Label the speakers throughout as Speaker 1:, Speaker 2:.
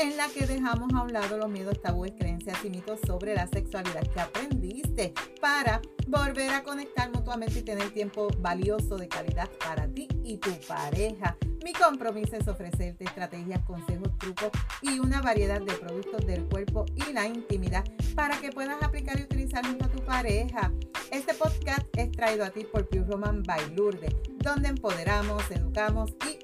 Speaker 1: en la que dejamos a un lado los miedos, tabúes, creencias y mitos sobre la sexualidad que aprendiste para volver a conectar mutuamente y tener tiempo valioso de calidad para ti y tu pareja. Mi compromiso es ofrecerte estrategias, consejos, trucos y una variedad de productos del cuerpo y la intimidad para que puedas aplicar y utilizar junto a tu pareja. Este podcast es traído a ti por Pure Roman by donde empoderamos, educamos y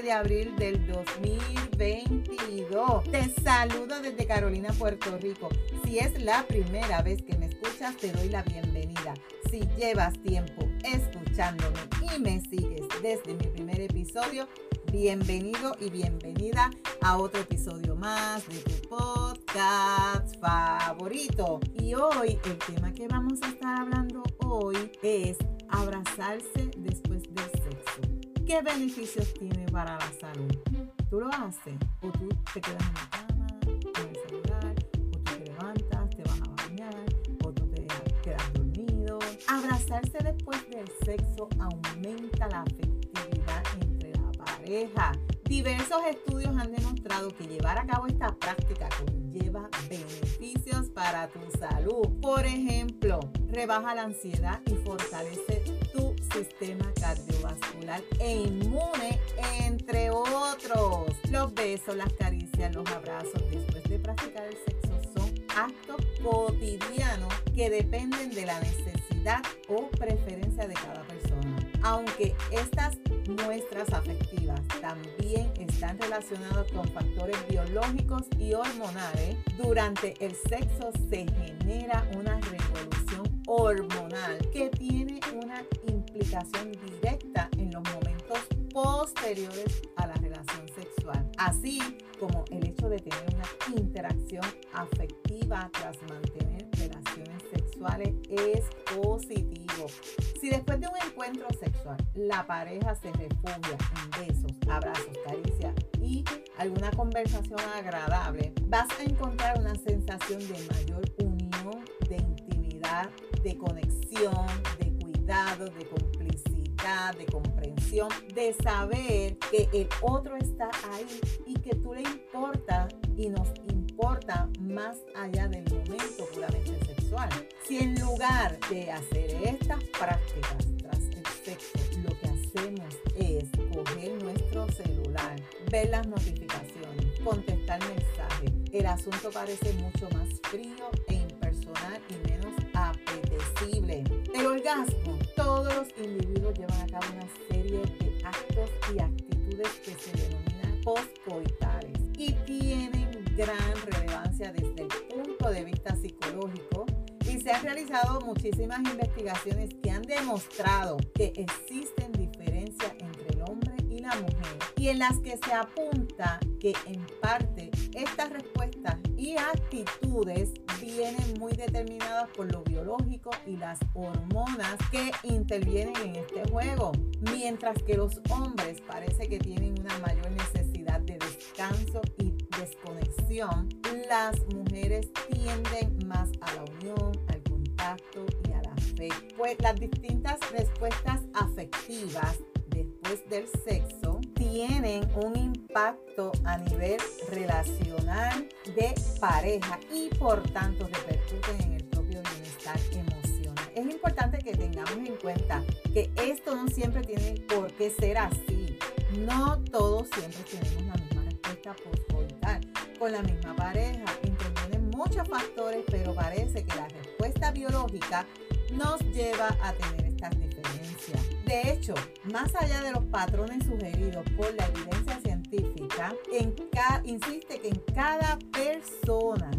Speaker 1: 15 de abril del 2022. Te saludo desde Carolina, Puerto Rico. Si es la primera vez que me escuchas, te doy la bienvenida. Si llevas tiempo escuchándome y me sigues desde mi primer episodio, bienvenido y bienvenida a otro episodio más de tu podcast favorito. Y hoy el tema que vamos a estar hablando hoy es abrazarse después. ¿Qué beneficios tiene para la salud? ¿Tú lo haces o tú te quedas en la cama con el celular o tú te levantas, te vas a bañar o tú te quedas dormido? Abrazarse después del sexo aumenta la afectividad entre la pareja. Diversos estudios han demostrado que llevar a cabo esta práctica conlleva beneficios para tu salud. Por ejemplo, rebaja la ansiedad y fortalece tu sistema cardiovascular e inmune, entre otros. Los besos, las caricias, los abrazos después de practicar el sexo son actos cotidianos que dependen de la necesidad o preferencia de cada persona. Aunque estas muestras afectivas también están relacionadas con factores biológicos y hormonales, durante el sexo se genera una revolución hormonal que tiene una directa en los momentos posteriores a la relación sexual, así como el hecho de tener una interacción afectiva tras mantener relaciones sexuales es positivo. Si después de un encuentro sexual la pareja se refugia en besos, abrazos, caricias y alguna conversación agradable, vas a encontrar una sensación de mayor unión, de intimidad, de conexión, de cuidado, de complicidad, de comprensión, de saber que el otro está ahí y que tú le importa y nos importa más allá del momento puramente sexual. Si en lugar de hacer estas prácticas tras el sexo, lo que hacemos es coger nuestro celular, ver las notificaciones, contestar mensajes, el asunto parece mucho más frío e impersonal y los individuos llevan a cabo una serie de actos y actitudes que se denominan postcoitales y tienen gran relevancia desde el punto de vista psicológico. Y se han realizado muchísimas investigaciones que han demostrado que existen diferencias entre el hombre y la mujer y en las que se apunta que en parte estas respuestas y actitudes vienen muy determinadas por lo biológico y las hormonas que intervienen en este juego, mientras que los hombres parece que tienen una mayor necesidad de descanso y desconexión, las mujeres tienden más a la unión, al contacto y a la fe. Pues las distintas respuestas afectivas después del sexo tienen un impacto a nivel relacional de pareja y por tanto repercuten en el propio bienestar emocional. Es importante que tengamos en cuenta que esto no siempre tiene por qué ser así. No todos siempre tenemos la misma respuesta postcoital con la misma pareja. Intervienen muchos factores, pero parece que la respuesta biológica nos lleva a tener estas diferencias. De hecho, más allá de los patrones sugeridos por la evidencia científica, en insiste que en cada persona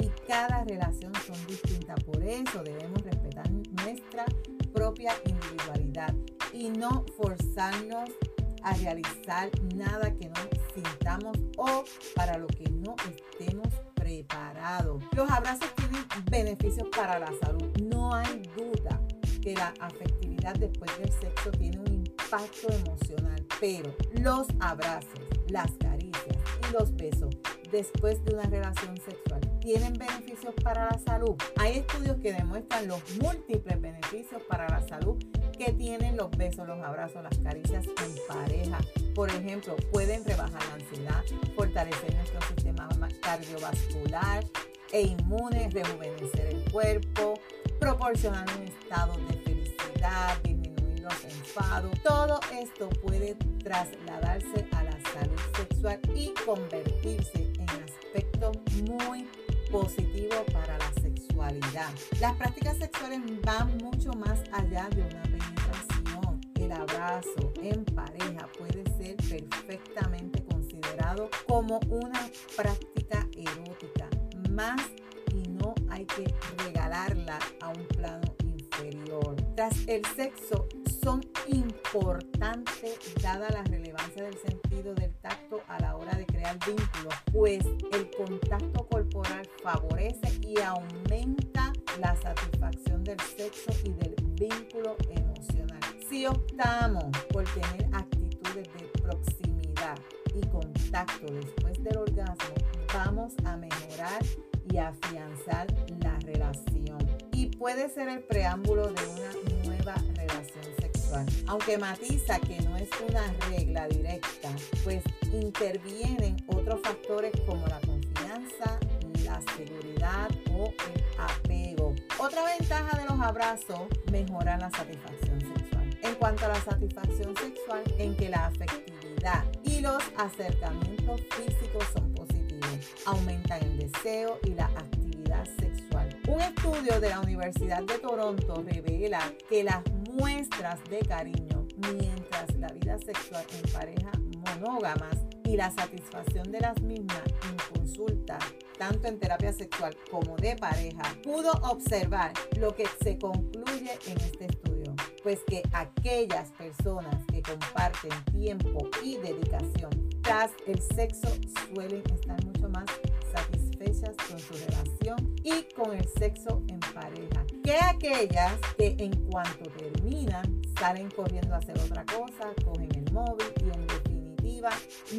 Speaker 1: y cada relación son distintas. Por eso debemos respetar nuestra propia individualidad y no forzarnos a realizar nada que no sintamos o para lo que no estemos preparados. Los abrazos tienen beneficios para la salud. No hay duda que la afectividad después del sexo tiene un impacto emocional, pero los abrazos, las caricias y los besos después de una relación sexual tienen beneficios para la salud. Hay estudios que demuestran los múltiples beneficios para la salud que tienen los besos, los abrazos, las caricias en pareja. Por ejemplo, pueden rebajar la ansiedad, fortalecer nuestro sistema cardiovascular e inmune, rejuvenecer el cuerpo, proporcionar un estado de felicidad, disminuir los enfados. Todo esto puede trasladarse a la salud sexual y convertirse muy positivos para la sexualidad. Las prácticas sexuales van mucho más allá de una penetración. El abrazo en pareja puede ser perfectamente considerado como una práctica erótica más y no hay que regalarla a un plano inferior. Tras el sexo son importantes dada la relevancia del sentido del tacto a la hora de crear vínculos, pues el contacto corporal favorece y aumenta la satisfacción del sexo y del vínculo emocional. Si optamos por tener actitudes de proximidad y contacto después del orgasmo, vamos a mejorar y afianzar la relación. Y puede ser el preámbulo de una nueva Aunque matiza que no es una regla directa, pues intervienen otros factores como la confianza, la seguridad o el apego. Otra ventaja de los abrazos mejora la satisfacción sexual. En cuanto a la satisfacción sexual, en que la afectividad y los acercamientos físicos son aumentan el deseo y la actividad sexual. Un estudio de la Universidad de Toronto revela que las muestras de cariño mientras la vida sexual en parejas monógamas y la satisfacción de las mismas en consulta, tanto en terapia sexual como de pareja, pudo observar lo que se concluye en este estudio, pues que aquellas personas que comparten tiempo y dedicación el sexo suelen estar mucho más satisfechas con su relación y con el sexo en pareja que aquellas que en cuanto salen corriendo a hacer otra cosa, cogen el móvil y en definitiva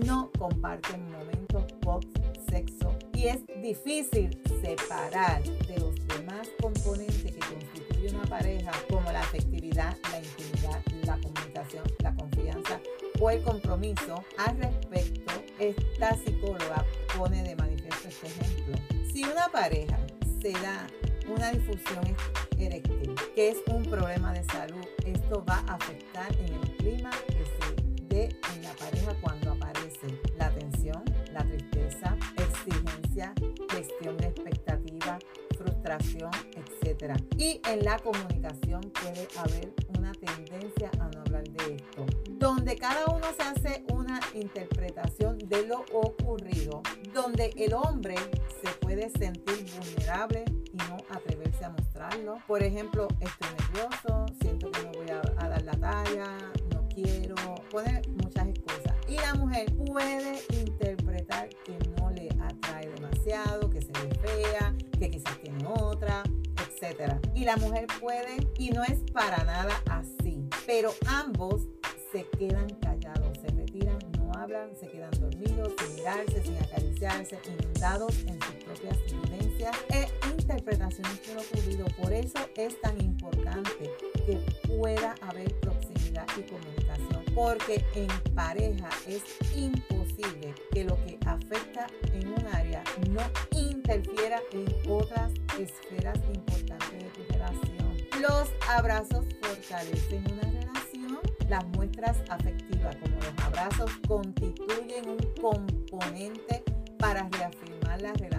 Speaker 1: no comparten momentos post sexo y es difícil separar de los demás componentes que constituyen una pareja como la afectividad, la intimidad, la comunicación, la confianza o el compromiso. Al respecto, esta psicóloga pone de manifiesto este ejemplo. Si una pareja se da una difusión que es un problema de salud, esto va a afectar en el clima que se dé en la pareja cuando aparece la tensión, la tristeza, exigencia, gestión de expectativa, frustración, etc. Y en la comunicación puede haber una tendencia a no hablar de esto donde cada uno se hace una interpretación de lo ocurrido, donde el hombre se puede sentir vulnerable no atreverse a mostrarlo. Por ejemplo, estoy nervioso, siento que no voy a, dar la talla, no quiero, pone muchas excusas. Y la mujer puede interpretar que no le atrae demasiado, que se ve fea, que quizás tiene otra, etc. Y la mujer puede, y no es para nada así, pero ambos se quedan callados, se retiran, no hablan, se quedan dormidos, sin mirarse, sin acariciarse, inundados en sus propias vivencias e interpretaciones de lo ocurrido. Por eso es tan importante que pueda haber proximidad y comunicación, porque en pareja es imposible que lo que afecta en un área no interfiera en otras esferas importantes de tu relación. Los abrazos fortalecen una las muestras afectivas, como los abrazos, constituyen un componente para reafirmar las relaciones y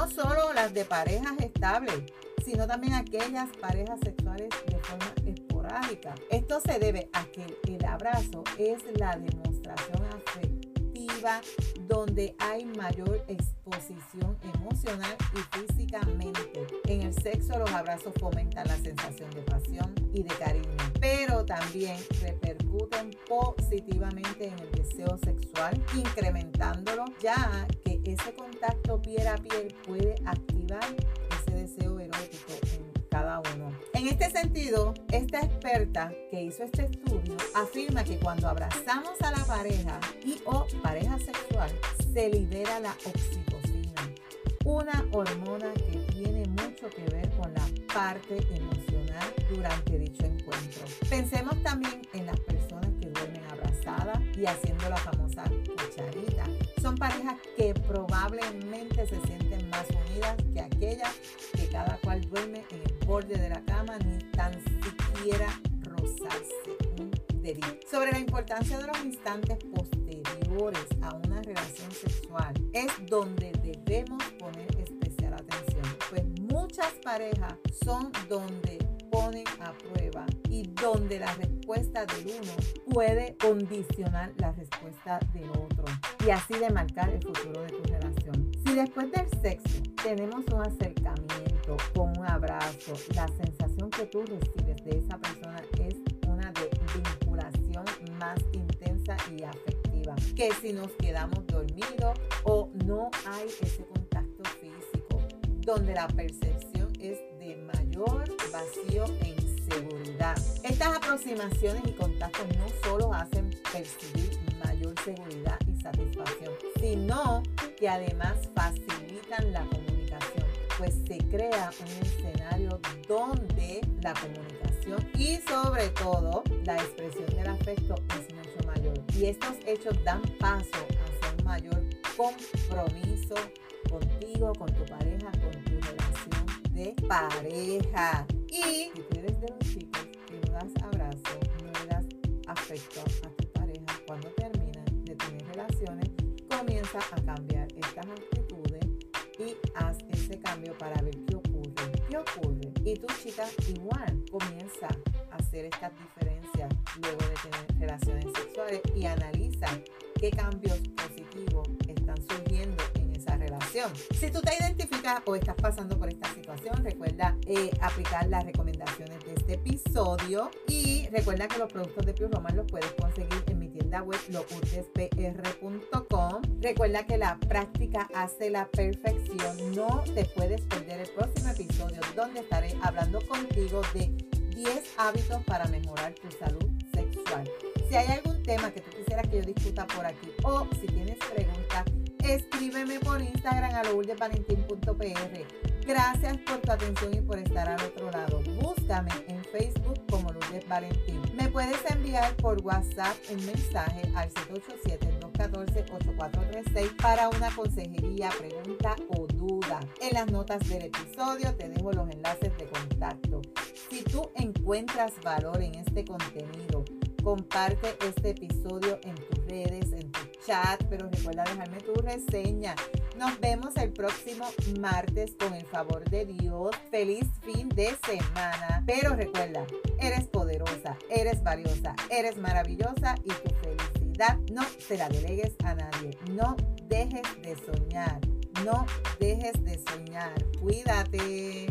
Speaker 1: no solo las de parejas estables, sino también aquellas parejas sexuales de forma esporádica. Esto se debe a que el abrazo es la demostración afectiva donde hay mayor exposición emocional y físicamente. En el sexo los abrazos fomentan la sensación de pasión y de cariño, pero también repercuten positivamente en el deseo sexual, incrementándolo ya que ese contacto piel a piel puede activar ese deseo erótico. En este sentido, esta experta que hizo este estudio afirma que cuando abrazamos a la pareja y o pareja sexual, se libera la oxitocina, una hormona que tiene mucho que ver con la parte emocional durante dicho encuentro. Pensemos también en las personas que duermen abrazadas y haciendo la famosa cucharita. Son parejas que probablemente se sienten más unidas que aquellas que cada cual duerme en borde de la cama ni tan siquiera rozarse un dedito. Sobre la importancia de los instantes posteriores a una relación sexual es donde debemos poner especial atención, pues muchas parejas son donde ponen a prueba y donde la respuesta del uno puede condicionar la respuesta del otro y así de marcar el futuro de tu relación. Si después del sexo tenemos un acercamiento con un abrazo, la sensación que tú recibes de esa persona es una de vinculación más intensa y afectiva que si nos quedamos dormidos o no hay ese contacto físico donde la percepción es de mayor vacío e inseguridad. Estas aproximaciones y contactos no solo hacen percibir mayor seguridad y satisfacción, sino que además facilitan la comunicación, crea un escenario donde la comunicación y sobre todo la expresión del afecto es mucho mayor. Y estos hechos dan paso hacia un mayor compromiso contigo, con tu pareja, con tu relación de pareja. Y si tú eres de los chicos que no das abrazo, no le das afecto a tu pareja cuando terminan de tener relaciones, comienza a cambiar estas actitudes y haz ese cambio para Y tu chica igual comienza a hacer estas diferencias luego de tener relaciones sexuales y analiza qué cambios positivos están surgiendo en esa relación. Si tú te identificas o estás pasando por esta situación, recuerda eh, aplicar las recomendaciones de este episodio y recuerda que los productos de Pure Roman los puedes conseguir en tienda web lourdespr.com. Recuerda que la práctica hace la perfección. No te puedes perder el próximo episodio donde estaré hablando contigo de 10 hábitos para mejorar tu salud sexual. Si hay algún tema que tú quisieras que yo discuta por aquí o si tienes preguntas, escríbeme por Instagram a lourdesvalentín.pr. Gracias por tu atención y por estar al otro lado. Búscame en Facebook como Lourdes Valentín. Me puedes enviar por WhatsApp un mensaje al 787-214-8436 para una consejería, pregunta o duda. En las notas del episodio te dejo los enlaces de contacto. Si tú encuentras valor en este contenido, comparte este episodio en tus redes, en tu chat, pero recuerda dejarme tu reseña. Nos vemos el próximo martes con el favor de Dios. Feliz fin de semana. Pero recuerda, eres poderosa, eres valiosa, eres maravillosa y tu felicidad no se la delegues a nadie. No dejes de soñar. No dejes de soñar. Cuídate.